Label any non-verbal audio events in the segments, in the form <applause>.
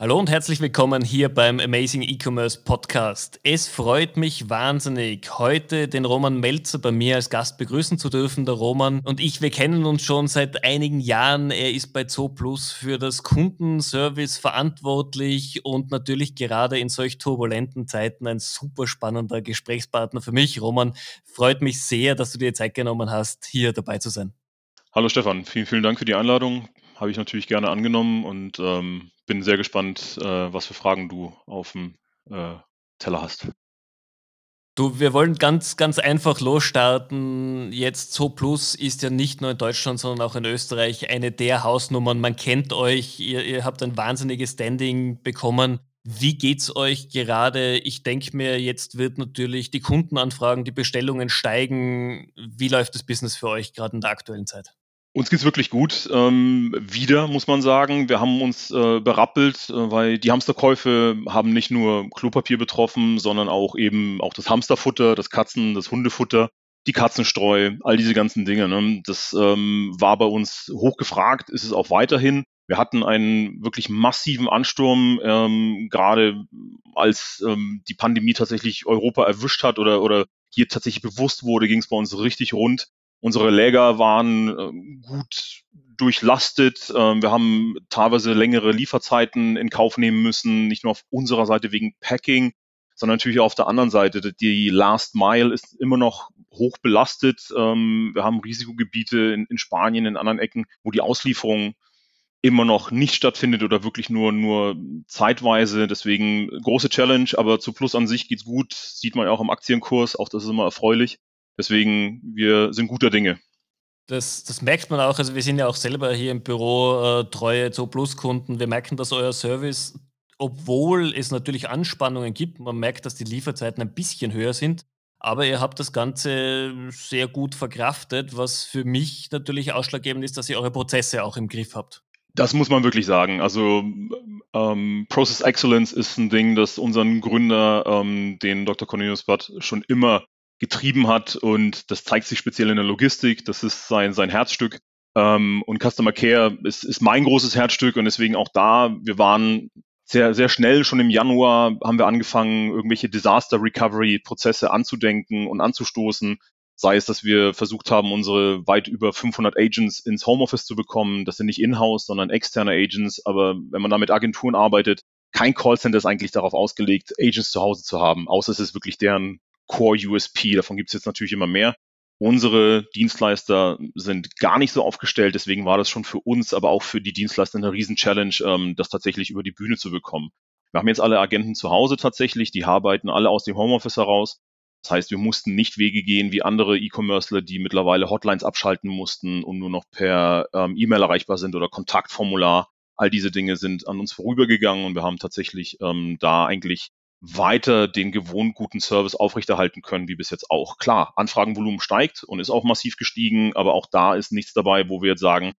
Hallo und herzlich willkommen hier beim Amazing E-Commerce Podcast. Es freut mich wahnsinnig, heute den Roman Melzer bei mir als Gast begrüßen zu dürfen. Der Roman und ich, wir kennen uns schon seit einigen Jahren. Er ist bei ZooPlus für das Kundenservice verantwortlich und natürlich gerade in solch turbulenten Zeiten ein super spannender Gesprächspartner für mich. Roman, freut mich sehr, dass du dir Zeit genommen hast, hier dabei zu sein. Hallo Stefan, vielen, vielen Dank für die Einladung. Habe ich natürlich gerne angenommen und ähm, bin sehr gespannt, äh, was für Fragen du auf dem äh, Teller hast. Du, wir wollen ganz, ganz einfach losstarten. Jetzt So Plus ist ja nicht nur in Deutschland, sondern auch in Österreich eine der Hausnummern. Man kennt euch, ihr, ihr habt ein wahnsinniges Standing bekommen. Wie geht's euch gerade? Ich denke mir, jetzt wird natürlich die Kundenanfragen, die Bestellungen steigen. Wie läuft das Business für euch gerade in der aktuellen Zeit? Uns geht's wirklich gut. Ähm, wieder, muss man sagen. Wir haben uns äh, berappelt, äh, weil die Hamsterkäufe haben nicht nur Klopapier betroffen, sondern auch eben auch das Hamsterfutter, das Katzen, das Hundefutter, die Katzenstreu, all diese ganzen Dinge. Ne? Das ähm, war bei uns hochgefragt, ist es auch weiterhin. Wir hatten einen wirklich massiven Ansturm, ähm, gerade als ähm, die Pandemie tatsächlich Europa erwischt hat oder, oder hier tatsächlich bewusst wurde, ging es bei uns richtig rund. Unsere Läger waren äh, gut durchlastet. Ähm, wir haben teilweise längere Lieferzeiten in Kauf nehmen müssen, nicht nur auf unserer Seite wegen Packing, sondern natürlich auch auf der anderen Seite. Die Last Mile ist immer noch hoch belastet. Ähm, wir haben Risikogebiete in, Spanien, in anderen Ecken, wo die Auslieferung immer noch nicht stattfindet oder wirklich nur, nur zeitweise. Deswegen große Challenge, aber zu Plus an sich geht's gut. Sieht man ja auch im Aktienkurs. Auch das ist immer erfreulich. Deswegen, wir sind guter Dinge. Das, das merkt man auch. Also wir sind ja auch selber hier im Büro äh, treue Zo-Plus-Kunden. Wir merken, dass euer Service, obwohl es natürlich Anspannungen gibt, man merkt, dass die Lieferzeiten ein bisschen höher sind. Aber ihr habt das Ganze sehr gut verkraftet, was für mich natürlich ausschlaggebend ist, dass ihr eure Prozesse auch im Griff habt. Das muss man wirklich sagen. Also ähm, Process Excellence ist ein Ding, das unseren Gründer, ähm, den Dr. Cornelius Butt, schon immer getrieben hat und das zeigt sich speziell in der Logistik. Das ist sein, sein Herzstück. Ähm, und Customer Care ist, ist mein großes Herzstück und deswegen auch da, wir waren sehr, sehr schnell, schon im Januar haben wir angefangen, irgendwelche Disaster Recovery Prozesse anzudenken und anzustoßen. Sei es, dass wir versucht haben, unsere weit über 500 Agents ins Homeoffice zu bekommen. Das sind nicht in-house, sondern externe Agents. Aber wenn man da mit Agenturen arbeitet, kein Callcenter ist eigentlich darauf ausgelegt, Agents zu Hause zu haben, außer es ist wirklich deren Core USP. Davon gibt es jetzt natürlich immer mehr. Unsere Dienstleister sind gar nicht so aufgestellt, deswegen war das schon für uns, aber auch für die Dienstleister eine Riesen-Challenge, ähm, das tatsächlich über die Bühne zu bekommen. Wir haben jetzt alle Agenten zu Hause tatsächlich, die arbeiten alle aus dem Homeoffice heraus. Das heißt, wir mussten nicht Wege gehen wie andere E-Commercer, die mittlerweile Hotlines abschalten mussten und nur noch per ähm, E-Mail erreichbar sind oder Kontaktformular. All diese Dinge sind an uns vorübergegangen und wir haben tatsächlich ähm, da eigentlich weiter den gewohnt guten Service aufrechterhalten können, wie bis jetzt auch. Klar, Anfragenvolumen steigt und ist auch massiv gestiegen, aber auch da ist nichts dabei, wo wir jetzt sagen,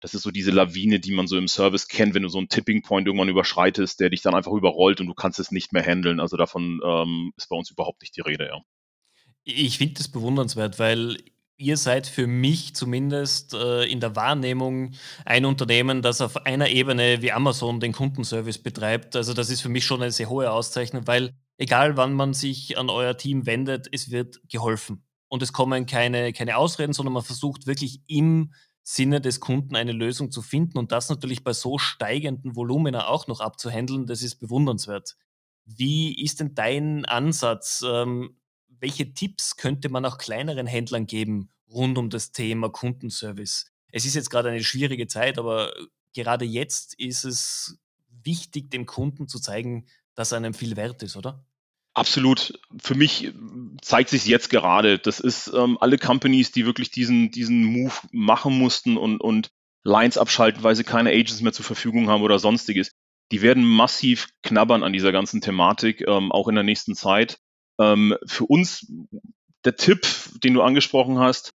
das ist so diese Lawine, die man so im Service kennt, wenn du so einen Tipping Point irgendwann überschreitest, der dich dann einfach überrollt und du kannst es nicht mehr handeln. Also davon ähm, ist bei uns überhaupt nicht die Rede, ja. Ich finde das bewundernswert, weil ihr seid für mich zumindest äh, in der Wahrnehmung ein Unternehmen, das auf einer Ebene wie Amazon den Kundenservice betreibt. Also das ist für mich schon eine sehr hohe Auszeichnung, weil egal wann man sich an euer Team wendet, es wird geholfen. Und es kommen keine, keine Ausreden, sondern man versucht wirklich im Sinne des Kunden eine Lösung zu finden und das natürlich bei so steigenden Volumina auch noch abzuhandeln, das ist bewundernswert. Wie ist denn dein Ansatz? Ähm, welche Tipps könnte man auch kleineren Händlern geben rund um das Thema Kundenservice? Es ist jetzt gerade eine schwierige Zeit, aber gerade jetzt ist es wichtig, dem Kunden zu zeigen, dass er einem viel wert ist, oder? Absolut. Für mich zeigt sich jetzt gerade. Das ist ähm, alle Companies, die wirklich diesen, diesen Move machen mussten und, und Lines abschalten, weil sie keine Agents mehr zur Verfügung haben oder sonstiges. Die werden massiv knabbern an dieser ganzen Thematik, ähm, auch in der nächsten Zeit. Ähm, für uns der Tipp, den du angesprochen hast,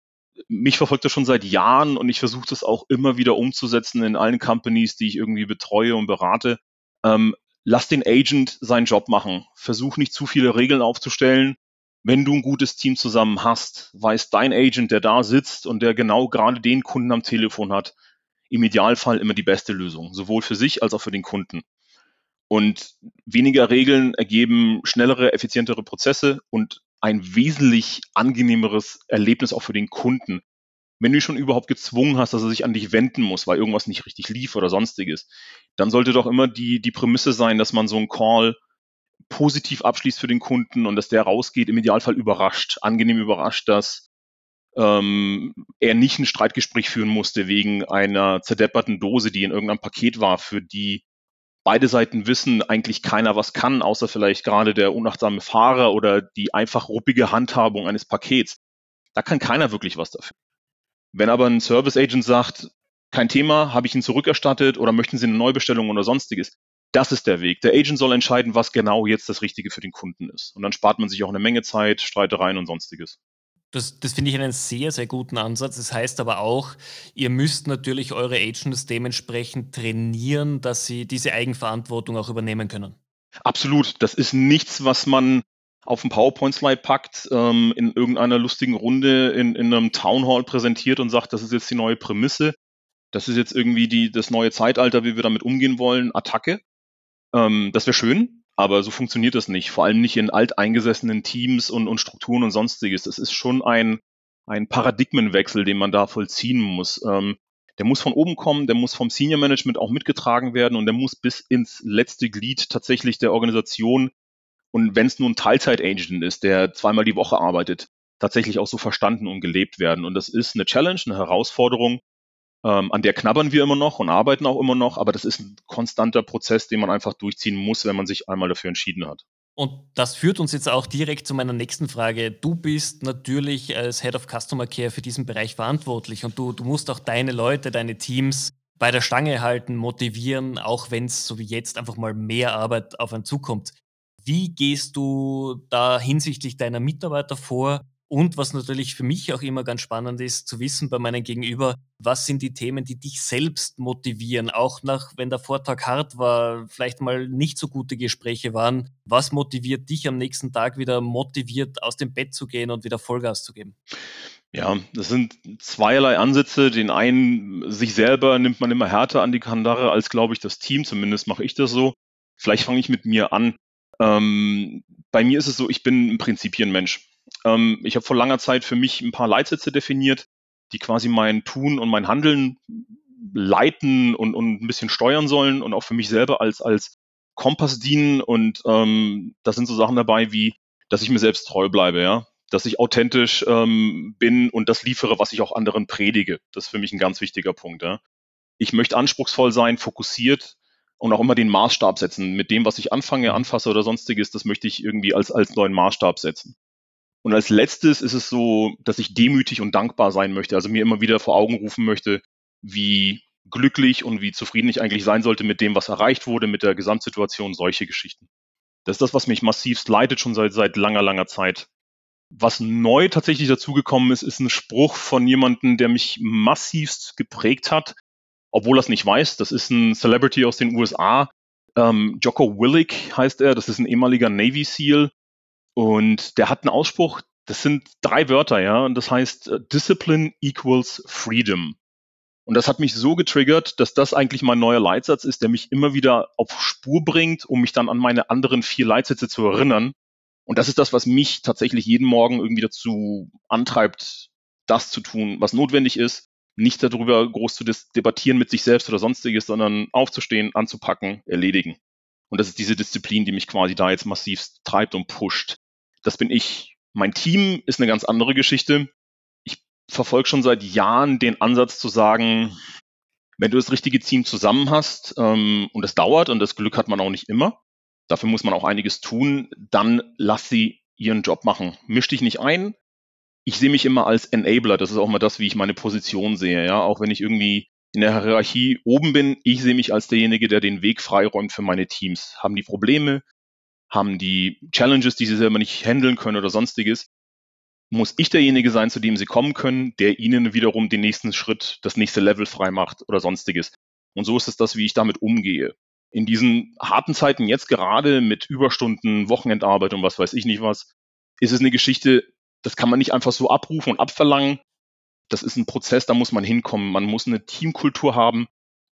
mich verfolgt das schon seit Jahren und ich versuche das auch immer wieder umzusetzen in allen Companies, die ich irgendwie betreue und berate. Ähm, lass den Agent seinen Job machen. Versuch nicht zu viele Regeln aufzustellen. Wenn du ein gutes Team zusammen hast, weiß dein Agent, der da sitzt und der genau gerade den Kunden am Telefon hat, im Idealfall immer die beste Lösung, sowohl für sich als auch für den Kunden. Und weniger Regeln ergeben schnellere, effizientere Prozesse und ein wesentlich angenehmeres Erlebnis auch für den Kunden. Wenn du schon überhaupt gezwungen hast, dass er sich an dich wenden muss, weil irgendwas nicht richtig lief oder sonstiges, dann sollte doch immer die, die Prämisse sein, dass man so einen Call positiv abschließt für den Kunden und dass der rausgeht, im Idealfall überrascht, angenehm überrascht, dass ähm, er nicht ein Streitgespräch führen musste wegen einer zerdepperten Dose, die in irgendeinem Paket war, für die beide Seiten wissen, eigentlich keiner was kann, außer vielleicht gerade der unachtsame Fahrer oder die einfach ruppige Handhabung eines Pakets. Da kann keiner wirklich was dafür. Wenn aber ein Service Agent sagt, kein Thema, habe ich ihn zurückerstattet oder möchten Sie eine Neubestellung oder sonstiges, das ist der Weg. Der Agent soll entscheiden, was genau jetzt das Richtige für den Kunden ist. Und dann spart man sich auch eine Menge Zeit, Streitereien und sonstiges. Das, das finde ich einen sehr, sehr guten Ansatz. Das heißt aber auch, ihr müsst natürlich eure Agents dementsprechend trainieren, dass sie diese Eigenverantwortung auch übernehmen können. Absolut. Das ist nichts, was man auf dem PowerPoint-Slide packt, ähm, in irgendeiner lustigen Runde in, in einem Town Hall präsentiert und sagt, das ist jetzt die neue Prämisse. Das ist jetzt irgendwie die, das neue Zeitalter, wie wir damit umgehen wollen, Attacke. Ähm, das wäre schön, aber so funktioniert das nicht. Vor allem nicht in alteingesessenen Teams und, und Strukturen und sonstiges. Das ist schon ein, ein Paradigmenwechsel, den man da vollziehen muss. Ähm, der muss von oben kommen, der muss vom Senior Management auch mitgetragen werden und der muss bis ins letzte Glied tatsächlich der Organisation und wenn es nur ein Teilzeit-Agent ist, der zweimal die Woche arbeitet, tatsächlich auch so verstanden und gelebt werden. Und das ist eine Challenge, eine Herausforderung, ähm, an der knabbern wir immer noch und arbeiten auch immer noch, aber das ist ein konstanter Prozess, den man einfach durchziehen muss, wenn man sich einmal dafür entschieden hat. Und das führt uns jetzt auch direkt zu meiner nächsten Frage. Du bist natürlich als Head of Customer Care für diesen Bereich verantwortlich und du, du musst auch deine Leute, deine Teams bei der Stange halten, motivieren, auch wenn es so wie jetzt einfach mal mehr Arbeit auf einen zukommt. Wie gehst du da hinsichtlich deiner Mitarbeiter vor? Und was natürlich für mich auch immer ganz spannend ist, zu wissen bei meinem Gegenüber, was sind die Themen, die dich selbst motivieren, auch nach, wenn der Vortag hart war, vielleicht mal nicht so gute Gespräche waren. Was motiviert dich am nächsten Tag wieder motiviert aus dem Bett zu gehen und wieder Vollgas zu geben? Ja, das sind zweierlei Ansätze. Den einen, sich selber nimmt man immer härter an die Kandare als, glaube ich, das Team. Zumindest mache ich das so. Vielleicht fange ich mit mir an. Ähm, bei mir ist es so, ich bin ein Prinzipienmensch. Ähm, ich habe vor langer Zeit für mich ein paar Leitsätze definiert, die quasi mein Tun und mein Handeln leiten und, und ein bisschen steuern sollen und auch für mich selber als, als Kompass dienen. Und ähm, da sind so Sachen dabei wie, dass ich mir selbst treu bleibe, ja, dass ich authentisch ähm, bin und das liefere, was ich auch anderen predige. Das ist für mich ein ganz wichtiger Punkt. Ja. Ich möchte anspruchsvoll sein, fokussiert und auch immer den Maßstab setzen. Mit dem, was ich anfange, anfasse oder sonstiges, das möchte ich irgendwie als, als neuen Maßstab setzen. Und als letztes ist es so, dass ich demütig und dankbar sein möchte, also mir immer wieder vor Augen rufen möchte, wie glücklich und wie zufrieden ich eigentlich sein sollte mit dem, was erreicht wurde, mit der Gesamtsituation, solche Geschichten. Das ist das, was mich massivst leitet, schon seit, seit langer, langer Zeit. Was neu tatsächlich dazugekommen ist, ist ein Spruch von jemandem, der mich massivst geprägt hat, obwohl er es nicht weiß. Das ist ein Celebrity aus den USA. Ähm, Jocko Willick heißt er. Das ist ein ehemaliger Navy SEAL. Und der hat einen Ausspruch, das sind drei Wörter, ja, und das heißt äh, Discipline equals Freedom. Und das hat mich so getriggert, dass das eigentlich mein neuer Leitsatz ist, der mich immer wieder auf Spur bringt, um mich dann an meine anderen vier Leitsätze zu erinnern. Und das ist das, was mich tatsächlich jeden Morgen irgendwie dazu antreibt, das zu tun, was notwendig ist, nicht darüber groß zu debattieren mit sich selbst oder sonstiges, sondern aufzustehen, anzupacken, erledigen. Und das ist diese Disziplin, die mich quasi da jetzt massiv treibt und pusht. Das bin ich. Mein Team ist eine ganz andere Geschichte. Ich verfolge schon seit Jahren den Ansatz zu sagen, wenn du das richtige Team zusammen hast ähm, und es dauert und das Glück hat man auch nicht immer, dafür muss man auch einiges tun, dann lass sie ihren Job machen. Misch dich nicht ein. Ich sehe mich immer als Enabler. Das ist auch mal das, wie ich meine Position sehe. Ja, auch wenn ich irgendwie in der Hierarchie oben bin, ich sehe mich als derjenige, der den Weg freiräumt für meine Teams. Haben die Probleme? Haben die Challenges, die sie selber nicht handeln können oder sonstiges, muss ich derjenige sein, zu dem sie kommen können, der ihnen wiederum den nächsten Schritt, das nächste Level freimacht oder sonstiges. Und so ist es das, wie ich damit umgehe. In diesen harten Zeiten jetzt gerade mit Überstunden, Wochenendarbeit und was weiß ich nicht was, ist es eine Geschichte, das kann man nicht einfach so abrufen und abverlangen. Das ist ein Prozess, da muss man hinkommen. Man muss eine Teamkultur haben,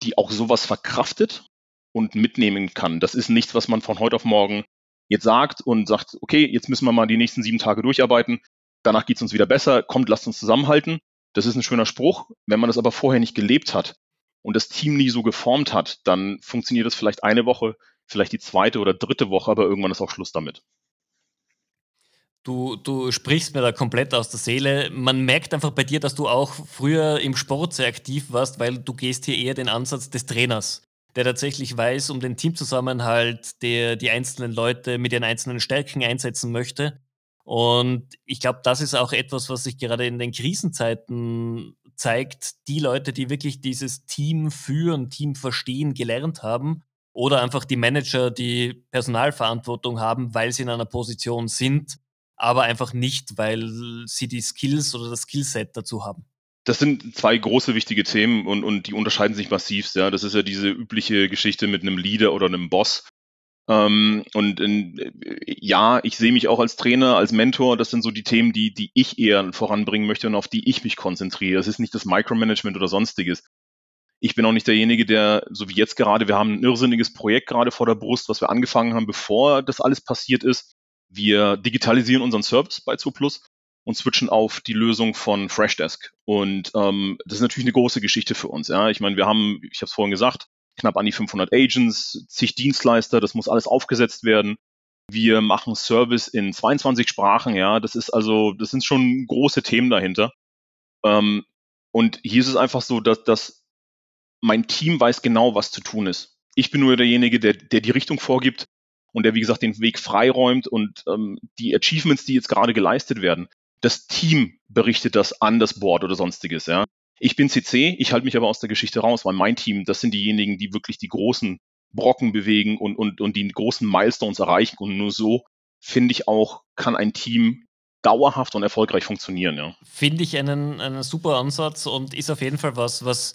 die auch sowas verkraftet und mitnehmen kann. Das ist nichts, was man von heute auf morgen jetzt sagt und sagt, okay, jetzt müssen wir mal die nächsten sieben Tage durcharbeiten, danach geht's uns wieder besser, kommt, lasst uns zusammenhalten. Das ist ein schöner Spruch. Wenn man das aber vorher nicht gelebt hat und das Team nie so geformt hat, dann funktioniert das vielleicht eine Woche, vielleicht die zweite oder dritte Woche, aber irgendwann ist auch Schluss damit. Du, du sprichst mir da komplett aus der Seele. Man merkt einfach bei dir, dass du auch früher im Sport sehr aktiv warst, weil du gehst hier eher den Ansatz des Trainers, der tatsächlich weiß, um den Teamzusammenhalt, der die einzelnen Leute mit ihren einzelnen Stärken einsetzen möchte. Und ich glaube, das ist auch etwas, was sich gerade in den Krisenzeiten zeigt. Die Leute, die wirklich dieses Team führen, Team verstehen, gelernt haben, oder einfach die Manager, die Personalverantwortung haben, weil sie in einer Position sind, aber einfach nicht, weil sie die Skills oder das Skillset dazu haben. Das sind zwei große wichtige Themen und, und die unterscheiden sich massiv. Ja. Das ist ja diese übliche Geschichte mit einem Leader oder einem Boss. Ähm, und in, ja, ich sehe mich auch als Trainer, als Mentor. Das sind so die Themen, die, die ich eher voranbringen möchte und auf die ich mich konzentriere. Das ist nicht das Micromanagement oder sonstiges. Ich bin auch nicht derjenige, der, so wie jetzt gerade, wir haben ein irrsinniges Projekt gerade vor der Brust, was wir angefangen haben, bevor das alles passiert ist. Wir digitalisieren unseren Service bei 2 und switchen auf die Lösung von Freshdesk. Und ähm, das ist natürlich eine große Geschichte für uns. Ja. Ich meine, wir haben, ich habe es vorhin gesagt, knapp an die 500 Agents, zig Dienstleister, das muss alles aufgesetzt werden. Wir machen Service in 22 Sprachen, ja, das ist also, das sind schon große Themen dahinter. Ähm, und hier ist es einfach so, dass, dass mein Team weiß genau, was zu tun ist. Ich bin nur derjenige, der, der die Richtung vorgibt und der, wie gesagt, den Weg freiräumt und ähm, die Achievements, die jetzt gerade geleistet werden, das Team berichtet das an das Board oder sonstiges, ja. Ich bin CC, ich halte mich aber aus der Geschichte raus, weil mein Team, das sind diejenigen, die wirklich die großen Brocken bewegen und, und, und die großen Milestones erreichen. Und nur so, finde ich auch, kann ein Team dauerhaft und erfolgreich funktionieren. Ja. Finde ich einen, einen super Ansatz und ist auf jeden Fall was, was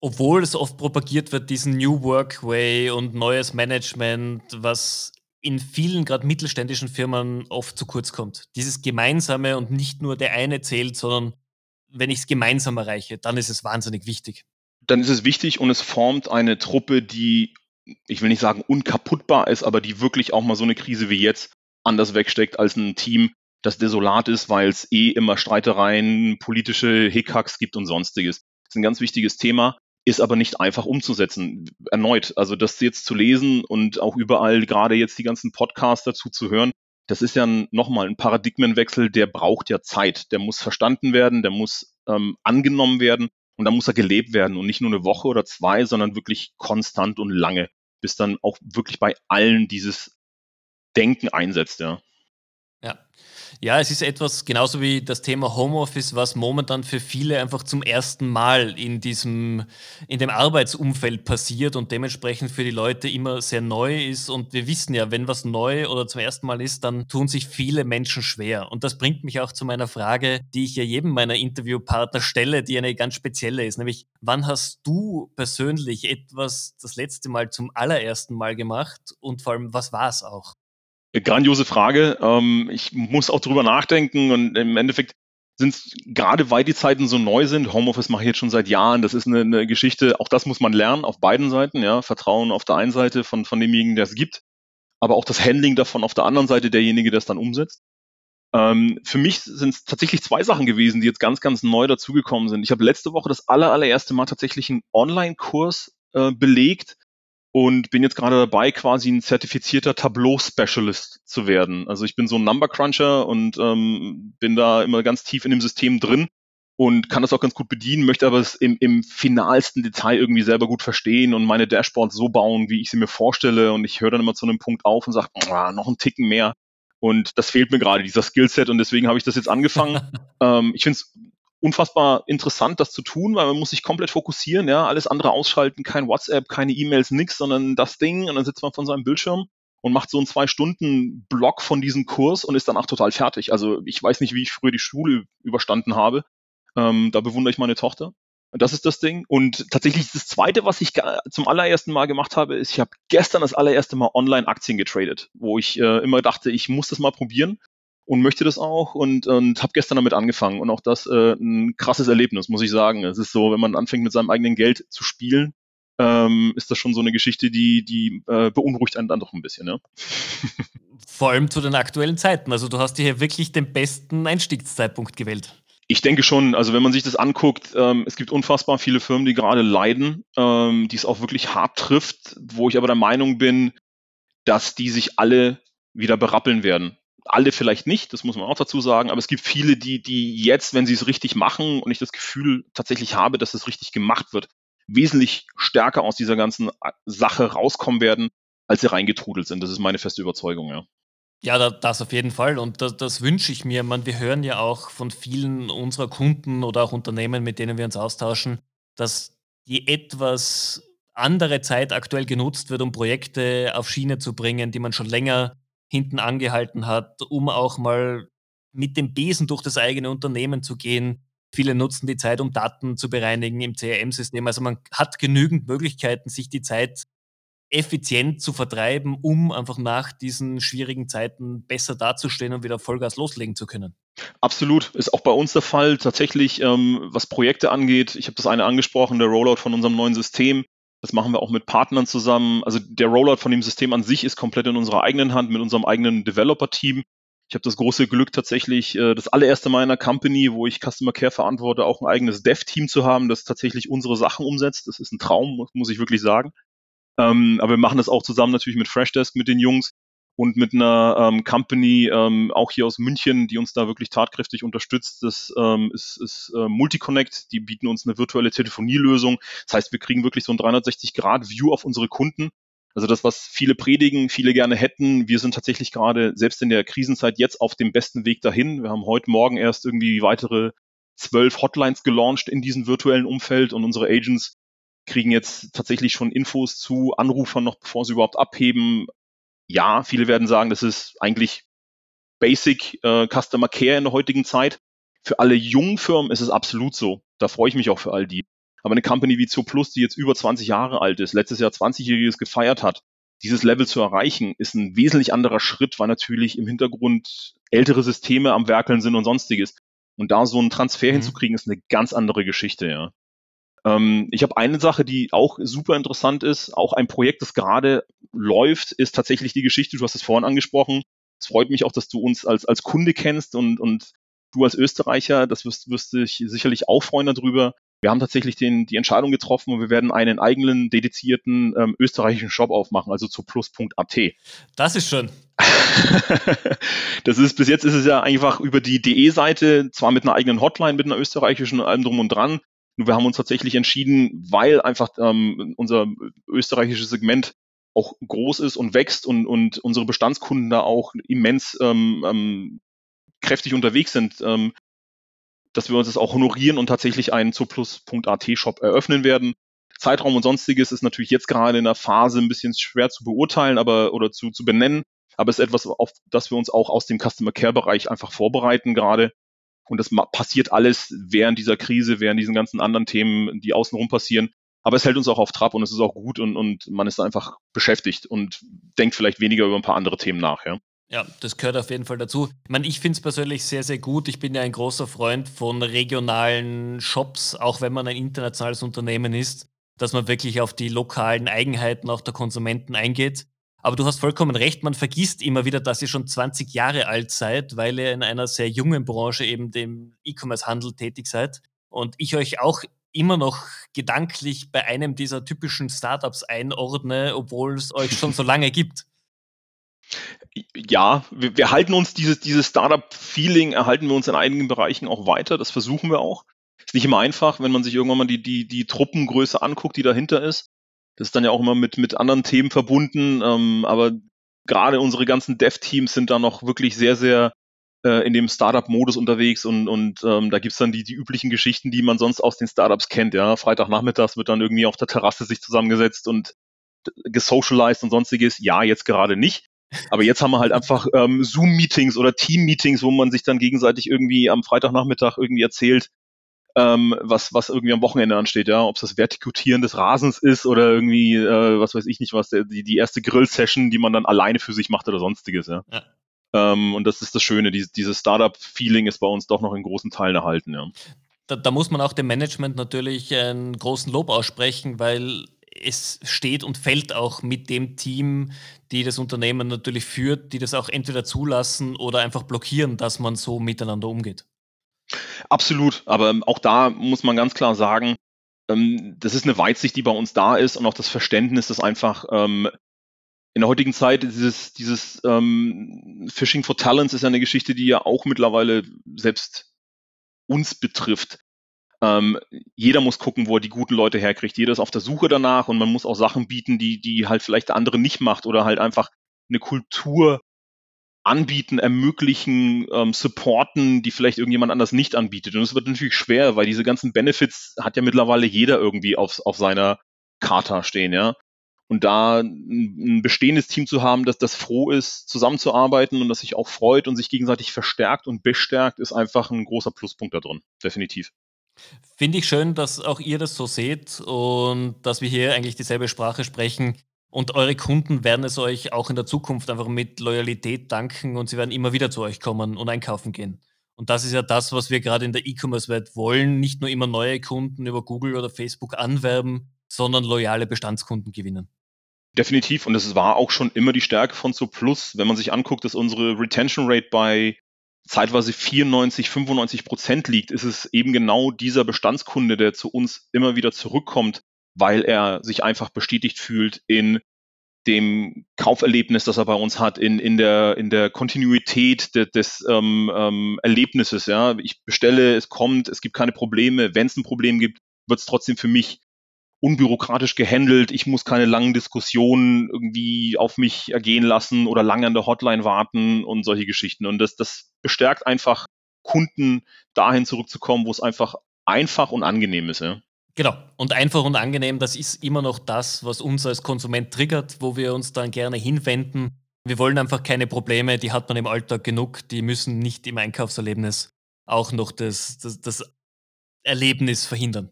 obwohl es oft propagiert wird, diesen New Work Way und neues Management, was in vielen gerade mittelständischen Firmen oft zu kurz kommt. Dieses Gemeinsame und nicht nur der eine zählt, sondern wenn ich es gemeinsam erreiche, dann ist es wahnsinnig wichtig. Dann ist es wichtig und es formt eine Truppe, die, ich will nicht sagen unkaputtbar ist, aber die wirklich auch mal so eine Krise wie jetzt anders wegsteckt als ein Team, das desolat ist, weil es eh immer Streitereien, politische Hickhacks gibt und sonstiges. Das ist ein ganz wichtiges Thema ist aber nicht einfach umzusetzen. Erneut, also das jetzt zu lesen und auch überall gerade jetzt die ganzen Podcasts dazu zu hören, das ist ja nochmal ein Paradigmenwechsel, der braucht ja Zeit. Der muss verstanden werden, der muss ähm, angenommen werden und dann muss er gelebt werden und nicht nur eine Woche oder zwei, sondern wirklich konstant und lange, bis dann auch wirklich bei allen dieses Denken einsetzt, ja. Ja. Ja, es ist etwas genauso wie das Thema Homeoffice, was momentan für viele einfach zum ersten Mal in diesem, in dem Arbeitsumfeld passiert und dementsprechend für die Leute immer sehr neu ist. Und wir wissen ja, wenn was neu oder zum ersten Mal ist, dann tun sich viele Menschen schwer. Und das bringt mich auch zu meiner Frage, die ich ja jedem meiner Interviewpartner stelle, die eine ganz spezielle ist, nämlich wann hast du persönlich etwas das letzte Mal zum allerersten Mal gemacht und vor allem, was war es auch? Grandiose Frage. Ähm, ich muss auch drüber nachdenken und im Endeffekt sind es gerade weil die Zeiten so neu sind, Homeoffice mache ich jetzt schon seit Jahren, das ist eine, eine, Geschichte, auch das muss man lernen auf beiden Seiten, ja, Vertrauen auf der einen Seite von, von demjenigen, der es gibt, aber auch das Handling davon auf der anderen Seite, derjenige, der es dann umsetzt. Ähm, für mich sind es tatsächlich zwei Sachen gewesen, die jetzt ganz, ganz neu dazugekommen sind. Ich habe letzte Woche das aller, allererste Mal tatsächlich einen Online-Kurs äh, belegt, und bin jetzt gerade dabei, quasi ein zertifizierter Tableau-Specialist zu werden. Also ich bin so ein Number Cruncher und ähm, bin da immer ganz tief in dem System drin und kann das auch ganz gut bedienen, möchte aber es im, im finalsten Detail irgendwie selber gut verstehen und meine Dashboards so bauen, wie ich sie mir vorstelle. Und ich höre dann immer zu einem Punkt auf und sage, noch ein Ticken mehr. Und das fehlt mir gerade, dieser Skillset. Und deswegen habe ich das jetzt angefangen. <laughs> ähm, ich finde es unfassbar interessant, das zu tun, weil man muss sich komplett fokussieren, ja, alles andere ausschalten, kein WhatsApp, keine E-Mails, nix, sondern das Ding und dann sitzt man von seinem Bildschirm und macht so einen zwei Stunden Block von diesem Kurs und ist danach total fertig. Also ich weiß nicht, wie ich früher die Schule überstanden habe. Ähm, da bewundere ich meine Tochter. Das ist das Ding. Und tatsächlich das Zweite, was ich zum allerersten Mal gemacht habe, ist, ich habe gestern das allererste Mal online Aktien getradet, wo ich äh, immer dachte, ich muss das mal probieren und möchte das auch und, und habe gestern damit angefangen und auch das äh, ein krasses Erlebnis, muss ich sagen. Es ist so, wenn man anfängt mit seinem eigenen Geld zu spielen, ähm, ist das schon so eine Geschichte, die, die äh, beunruhigt einen dann doch ein bisschen. Ja? <laughs> Vor allem zu den aktuellen Zeiten. Also du hast hier wirklich den besten Einstiegszeitpunkt gewählt. Ich denke schon, also wenn man sich das anguckt, ähm, es gibt unfassbar viele Firmen, die gerade leiden, ähm, die es auch wirklich hart trifft, wo ich aber der Meinung bin, dass die sich alle wieder berappeln werden. Alle vielleicht nicht, das muss man auch dazu sagen, aber es gibt viele, die, die jetzt, wenn sie es richtig machen und ich das Gefühl tatsächlich habe, dass es richtig gemacht wird, wesentlich stärker aus dieser ganzen äh, Sache rauskommen werden, als sie reingetrudelt sind. Das ist meine feste Überzeugung, ja. Ja, das auf jeden Fall. Und das, das wünsche ich mir. Man, wir hören ja auch von vielen unserer Kunden oder auch Unternehmen, mit denen wir uns austauschen, dass die etwas andere Zeit aktuell genutzt wird, um Projekte auf Schiene zu bringen, die man schon länger hinten angehalten hat, um auch mal mit dem Besen durch das eigene Unternehmen zu gehen. Viele nutzen die Zeit, um Daten zu bereinigen im CRM-System. Also man hat genügend Möglichkeiten, sich die Zeit effizient zu vertreiben, um einfach nach diesen schwierigen Zeiten besser dazustehen und wieder Vollgas loslegen zu können. Absolut, ist auch bei uns der Fall. Tatsächlich, ähm, was Projekte angeht, ich habe das eine angesprochen, der Rollout von unserem neuen System. Das machen wir auch mit Partnern zusammen. Also der Rollout von dem System an sich ist komplett in unserer eigenen Hand mit unserem eigenen Developer-Team. Ich habe das große Glück tatsächlich, äh, das allererste Mal in einer Company, wo ich Customer Care verantworte, auch ein eigenes Dev-Team zu haben, das tatsächlich unsere Sachen umsetzt. Das ist ein Traum, muss ich wirklich sagen. Ähm, aber wir machen das auch zusammen natürlich mit Freshdesk, mit den Jungs und mit einer ähm, Company, ähm, auch hier aus München, die uns da wirklich tatkräftig unterstützt. Das ähm, ist, ist äh, Multiconnect, die bieten uns eine virtuelle Telefonielösung. Das heißt, wir kriegen wirklich so ein 360-Grad-View auf unsere Kunden. Also das, was viele predigen, viele gerne hätten. Wir sind tatsächlich gerade selbst in der Krisenzeit jetzt auf dem besten Weg dahin. Wir haben heute Morgen erst irgendwie weitere zwölf Hotlines gelauncht in diesem virtuellen Umfeld und unsere Agents kriegen jetzt tatsächlich schon Infos zu Anrufern noch, bevor sie überhaupt abheben. Ja, viele werden sagen, das ist eigentlich Basic äh, Customer Care in der heutigen Zeit. Für alle jungen Firmen ist es absolut so. Da freue ich mich auch für all die. Aber eine Company wie Zooplus, die jetzt über 20 Jahre alt ist, letztes Jahr 20-jähriges gefeiert hat, dieses Level zu erreichen, ist ein wesentlich anderer Schritt, weil natürlich im Hintergrund ältere Systeme am Werkeln sind und sonstiges. Und da so einen Transfer mhm. hinzukriegen, ist eine ganz andere Geschichte, ja. Ähm, ich habe eine Sache, die auch super interessant ist, auch ein Projekt, das gerade läuft, ist tatsächlich die Geschichte, du hast es vorhin angesprochen. Es freut mich auch, dass du uns als, als Kunde kennst und, und du als Österreicher, das wirst, wirst dich sicherlich auch freuen darüber. Wir haben tatsächlich den, die Entscheidung getroffen und wir werden einen eigenen dedizierten ähm, österreichischen Shop aufmachen, also zu plus.at. Das ist schön. <laughs> das ist bis jetzt ist es ja einfach über die DE-Seite, zwar mit einer eigenen Hotline, mit einer österreichischen und allem drum und dran, nur wir haben uns tatsächlich entschieden, weil einfach ähm, unser österreichisches Segment auch groß ist und wächst und, und unsere Bestandskunden da auch immens ähm, ähm, kräftig unterwegs sind, ähm, dass wir uns das auch honorieren und tatsächlich einen Zuplus.at Shop eröffnen werden. Zeitraum und sonstiges ist natürlich jetzt gerade in der Phase ein bisschen schwer zu beurteilen, aber oder zu, zu benennen. Aber es ist etwas, auf das wir uns auch aus dem Customer Care Bereich einfach vorbereiten gerade und das passiert alles während dieser Krise, während diesen ganzen anderen Themen, die außenrum passieren. Aber es hält uns auch auf Trab und es ist auch gut und, und man ist einfach beschäftigt und denkt vielleicht weniger über ein paar andere Themen nach, ja. Ja, das gehört auf jeden Fall dazu. Ich meine, ich finde es persönlich sehr, sehr gut. Ich bin ja ein großer Freund von regionalen Shops, auch wenn man ein internationales Unternehmen ist, dass man wirklich auf die lokalen Eigenheiten auch der Konsumenten eingeht. Aber du hast vollkommen recht, man vergisst immer wieder, dass ihr schon 20 Jahre alt seid, weil ihr in einer sehr jungen Branche, eben dem E-Commerce-Handel, tätig seid. Und ich euch auch immer noch gedanklich bei einem dieser typischen Startups einordne, obwohl es euch schon so <laughs> lange gibt. Ja, wir, wir halten uns dieses, dieses Startup-Feeling, erhalten wir uns in einigen Bereichen auch weiter. Das versuchen wir auch. Ist nicht immer einfach, wenn man sich irgendwann mal die, die, die Truppengröße anguckt, die dahinter ist. Das ist dann ja auch immer mit, mit anderen Themen verbunden, ähm, aber gerade unsere ganzen Dev-Teams sind da noch wirklich sehr, sehr äh, in dem Startup-Modus unterwegs und, und ähm, da gibt's dann die, die üblichen Geschichten, die man sonst aus den Startups kennt. Ja, Freitagnachmittags wird dann irgendwie auf der Terrasse sich zusammengesetzt und gesocialized und sonstiges. Ja, jetzt gerade nicht. Aber jetzt haben wir halt <laughs> einfach ähm, Zoom-Meetings oder Team-Meetings, wo man sich dann gegenseitig irgendwie am Freitagnachmittag irgendwie erzählt, ähm, was, was irgendwie am Wochenende ansteht, ja, ob es das Vertikutieren des Rasens ist oder irgendwie, äh, was weiß ich nicht, was, die, die erste Grill-Session, die man dann alleine für sich macht oder sonstiges, ja. ja. Ähm, und das ist das Schöne, die, dieses Startup-Feeling ist bei uns doch noch in großen Teilen erhalten, ja. Da, da muss man auch dem Management natürlich einen großen Lob aussprechen, weil es steht und fällt auch mit dem Team, die das Unternehmen natürlich führt, die das auch entweder zulassen oder einfach blockieren, dass man so miteinander umgeht. Absolut, aber ähm, auch da muss man ganz klar sagen, ähm, das ist eine Weitsicht, die bei uns da ist und auch das Verständnis, dass einfach ähm, in der heutigen Zeit dieses, dieses ähm, Fishing for Talents ist ja eine Geschichte, die ja auch mittlerweile selbst uns betrifft. Jeder muss gucken, wo er die guten Leute herkriegt. Jeder ist auf der Suche danach und man muss auch Sachen bieten, die, die halt vielleicht der andere nicht macht oder halt einfach eine Kultur anbieten, ermöglichen, ähm, supporten, die vielleicht irgendjemand anders nicht anbietet. Und es wird natürlich schwer, weil diese ganzen Benefits hat ja mittlerweile jeder irgendwie auf, auf seiner Charta stehen, ja. Und da ein bestehendes Team zu haben, dass das froh ist, zusammenzuarbeiten und das sich auch freut und sich gegenseitig verstärkt und bestärkt, ist einfach ein großer Pluspunkt da drin. Definitiv. Finde ich schön, dass auch ihr das so seht und dass wir hier eigentlich dieselbe Sprache sprechen. Und eure Kunden werden es euch auch in der Zukunft einfach mit Loyalität danken und sie werden immer wieder zu euch kommen und einkaufen gehen. Und das ist ja das, was wir gerade in der E-Commerce-Welt wollen. Nicht nur immer neue Kunden über Google oder Facebook anwerben, sondern loyale Bestandskunden gewinnen. Definitiv. Und es war auch schon immer die Stärke von So Plus. Wenn man sich anguckt, dass unsere Retention Rate bei zeitweise 94, 95 Prozent liegt, ist es eben genau dieser Bestandskunde, der zu uns immer wieder zurückkommt, weil er sich einfach bestätigt fühlt in dem Kauferlebnis, das er bei uns hat, in, in, der, in der Kontinuität de, des ähm, ähm, Erlebnisses. Ja, ich bestelle, es kommt, es gibt keine Probleme. Wenn es ein Problem gibt, wird es trotzdem für mich unbürokratisch gehandelt. Ich muss keine langen Diskussionen irgendwie auf mich ergehen lassen oder lange an der Hotline warten und solche Geschichten. Und das, das bestärkt einfach Kunden dahin zurückzukommen, wo es einfach einfach und angenehm ist. Ja. Genau. Und einfach und angenehm, das ist immer noch das, was uns als Konsument triggert, wo wir uns dann gerne hinwenden. Wir wollen einfach keine Probleme, die hat man im Alltag genug, die müssen nicht im Einkaufserlebnis auch noch das, das, das Erlebnis verhindern.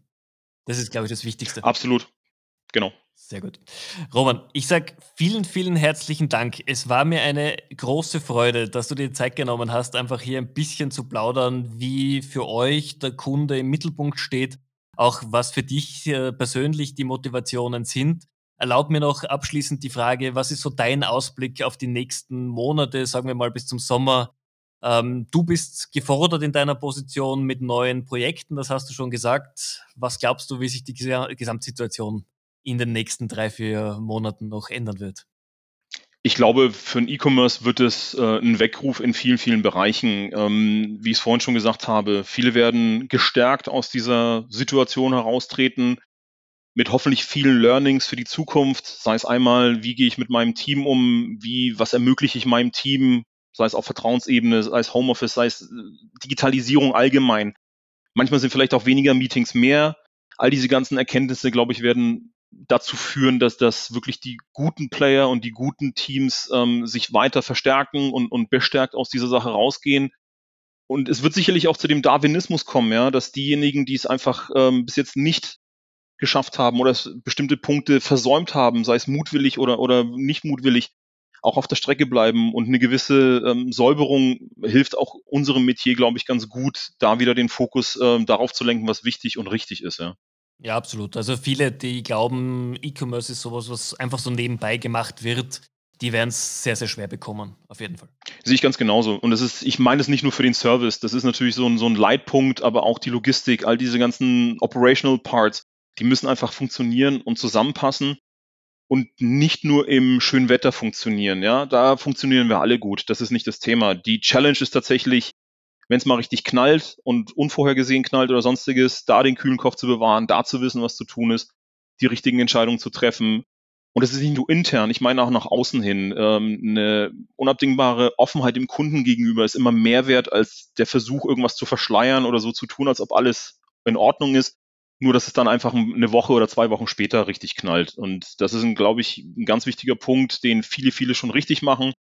Das ist, glaube ich, das Wichtigste. Absolut. Genau. Sehr gut. Roman, ich sage vielen, vielen herzlichen Dank. Es war mir eine große Freude, dass du dir Zeit genommen hast, einfach hier ein bisschen zu plaudern, wie für euch der Kunde im Mittelpunkt steht, auch was für dich äh, persönlich die Motivationen sind. Erlaub mir noch abschließend die Frage, was ist so dein Ausblick auf die nächsten Monate, sagen wir mal bis zum Sommer? Ähm, du bist gefordert in deiner Position mit neuen Projekten, das hast du schon gesagt. Was glaubst du, wie sich die Gesamtsituation in den nächsten drei, vier Monaten noch ändern wird? Ich glaube, für den E-Commerce wird es äh, ein Weckruf in vielen, vielen Bereichen. Ähm, wie ich es vorhin schon gesagt habe, viele werden gestärkt aus dieser Situation heraustreten mit hoffentlich vielen Learnings für die Zukunft. Sei es einmal, wie gehe ich mit meinem Team um, wie, was ermögliche ich meinem Team, sei es auf Vertrauensebene, sei es Homeoffice, sei es äh, Digitalisierung allgemein. Manchmal sind vielleicht auch weniger Meetings mehr. All diese ganzen Erkenntnisse, glaube ich, werden dazu führen, dass das wirklich die guten Player und die guten Teams ähm, sich weiter verstärken und, und bestärkt aus dieser Sache rausgehen. Und es wird sicherlich auch zu dem Darwinismus kommen, ja, dass diejenigen, die es einfach ähm, bis jetzt nicht geschafft haben oder bestimmte Punkte versäumt haben, sei es mutwillig oder, oder nicht mutwillig, auch auf der Strecke bleiben und eine gewisse ähm, Säuberung hilft auch unserem Metier, glaube ich, ganz gut, da wieder den Fokus ähm, darauf zu lenken, was wichtig und richtig ist, ja. Ja, absolut. Also viele, die glauben, E-Commerce ist sowas, was einfach so nebenbei gemacht wird, die werden es sehr, sehr schwer bekommen, auf jeden Fall. Sehe ich ganz genauso. Und das ist, ich meine es nicht nur für den Service, das ist natürlich so ein, so ein Leitpunkt, aber auch die Logistik, all diese ganzen Operational Parts, die müssen einfach funktionieren und zusammenpassen und nicht nur im schönen Wetter funktionieren. Ja, da funktionieren wir alle gut. Das ist nicht das Thema. Die Challenge ist tatsächlich, wenn es mal richtig knallt und unvorhergesehen knallt oder sonstiges, da den kühlen Kopf zu bewahren, da zu wissen, was zu tun ist, die richtigen Entscheidungen zu treffen. Und das ist nicht nur intern, ich meine auch nach außen hin. Ähm, eine unabdingbare Offenheit dem Kunden gegenüber ist immer mehr wert als der Versuch, irgendwas zu verschleiern oder so zu tun, als ob alles in Ordnung ist. Nur, dass es dann einfach eine Woche oder zwei Wochen später richtig knallt. Und das ist, glaube ich, ein ganz wichtiger Punkt, den viele, viele schon richtig machen,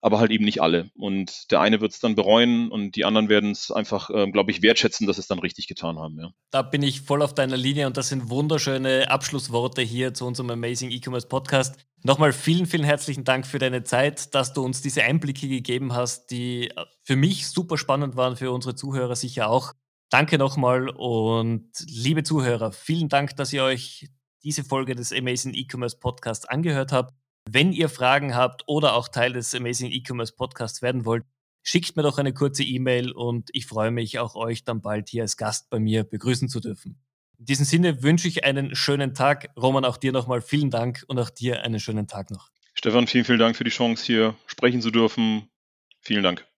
aber halt eben nicht alle. Und der eine wird es dann bereuen und die anderen werden es einfach, äh, glaube ich, wertschätzen, dass es dann richtig getan haben. Ja. Da bin ich voll auf deiner Linie und das sind wunderschöne Abschlussworte hier zu unserem Amazing E-Commerce Podcast. Nochmal vielen, vielen herzlichen Dank für deine Zeit, dass du uns diese Einblicke gegeben hast, die für mich super spannend waren, für unsere Zuhörer sicher auch. Danke nochmal und liebe Zuhörer, vielen Dank, dass ihr euch diese Folge des Amazing E-Commerce Podcasts angehört habt. Wenn ihr Fragen habt oder auch Teil des Amazing E-Commerce Podcasts werden wollt, schickt mir doch eine kurze E-Mail und ich freue mich auch euch dann bald hier als Gast bei mir begrüßen zu dürfen. In diesem Sinne wünsche ich einen schönen Tag. Roman, auch dir nochmal vielen Dank und auch dir einen schönen Tag noch. Stefan, vielen, vielen Dank für die Chance, hier sprechen zu dürfen. Vielen Dank.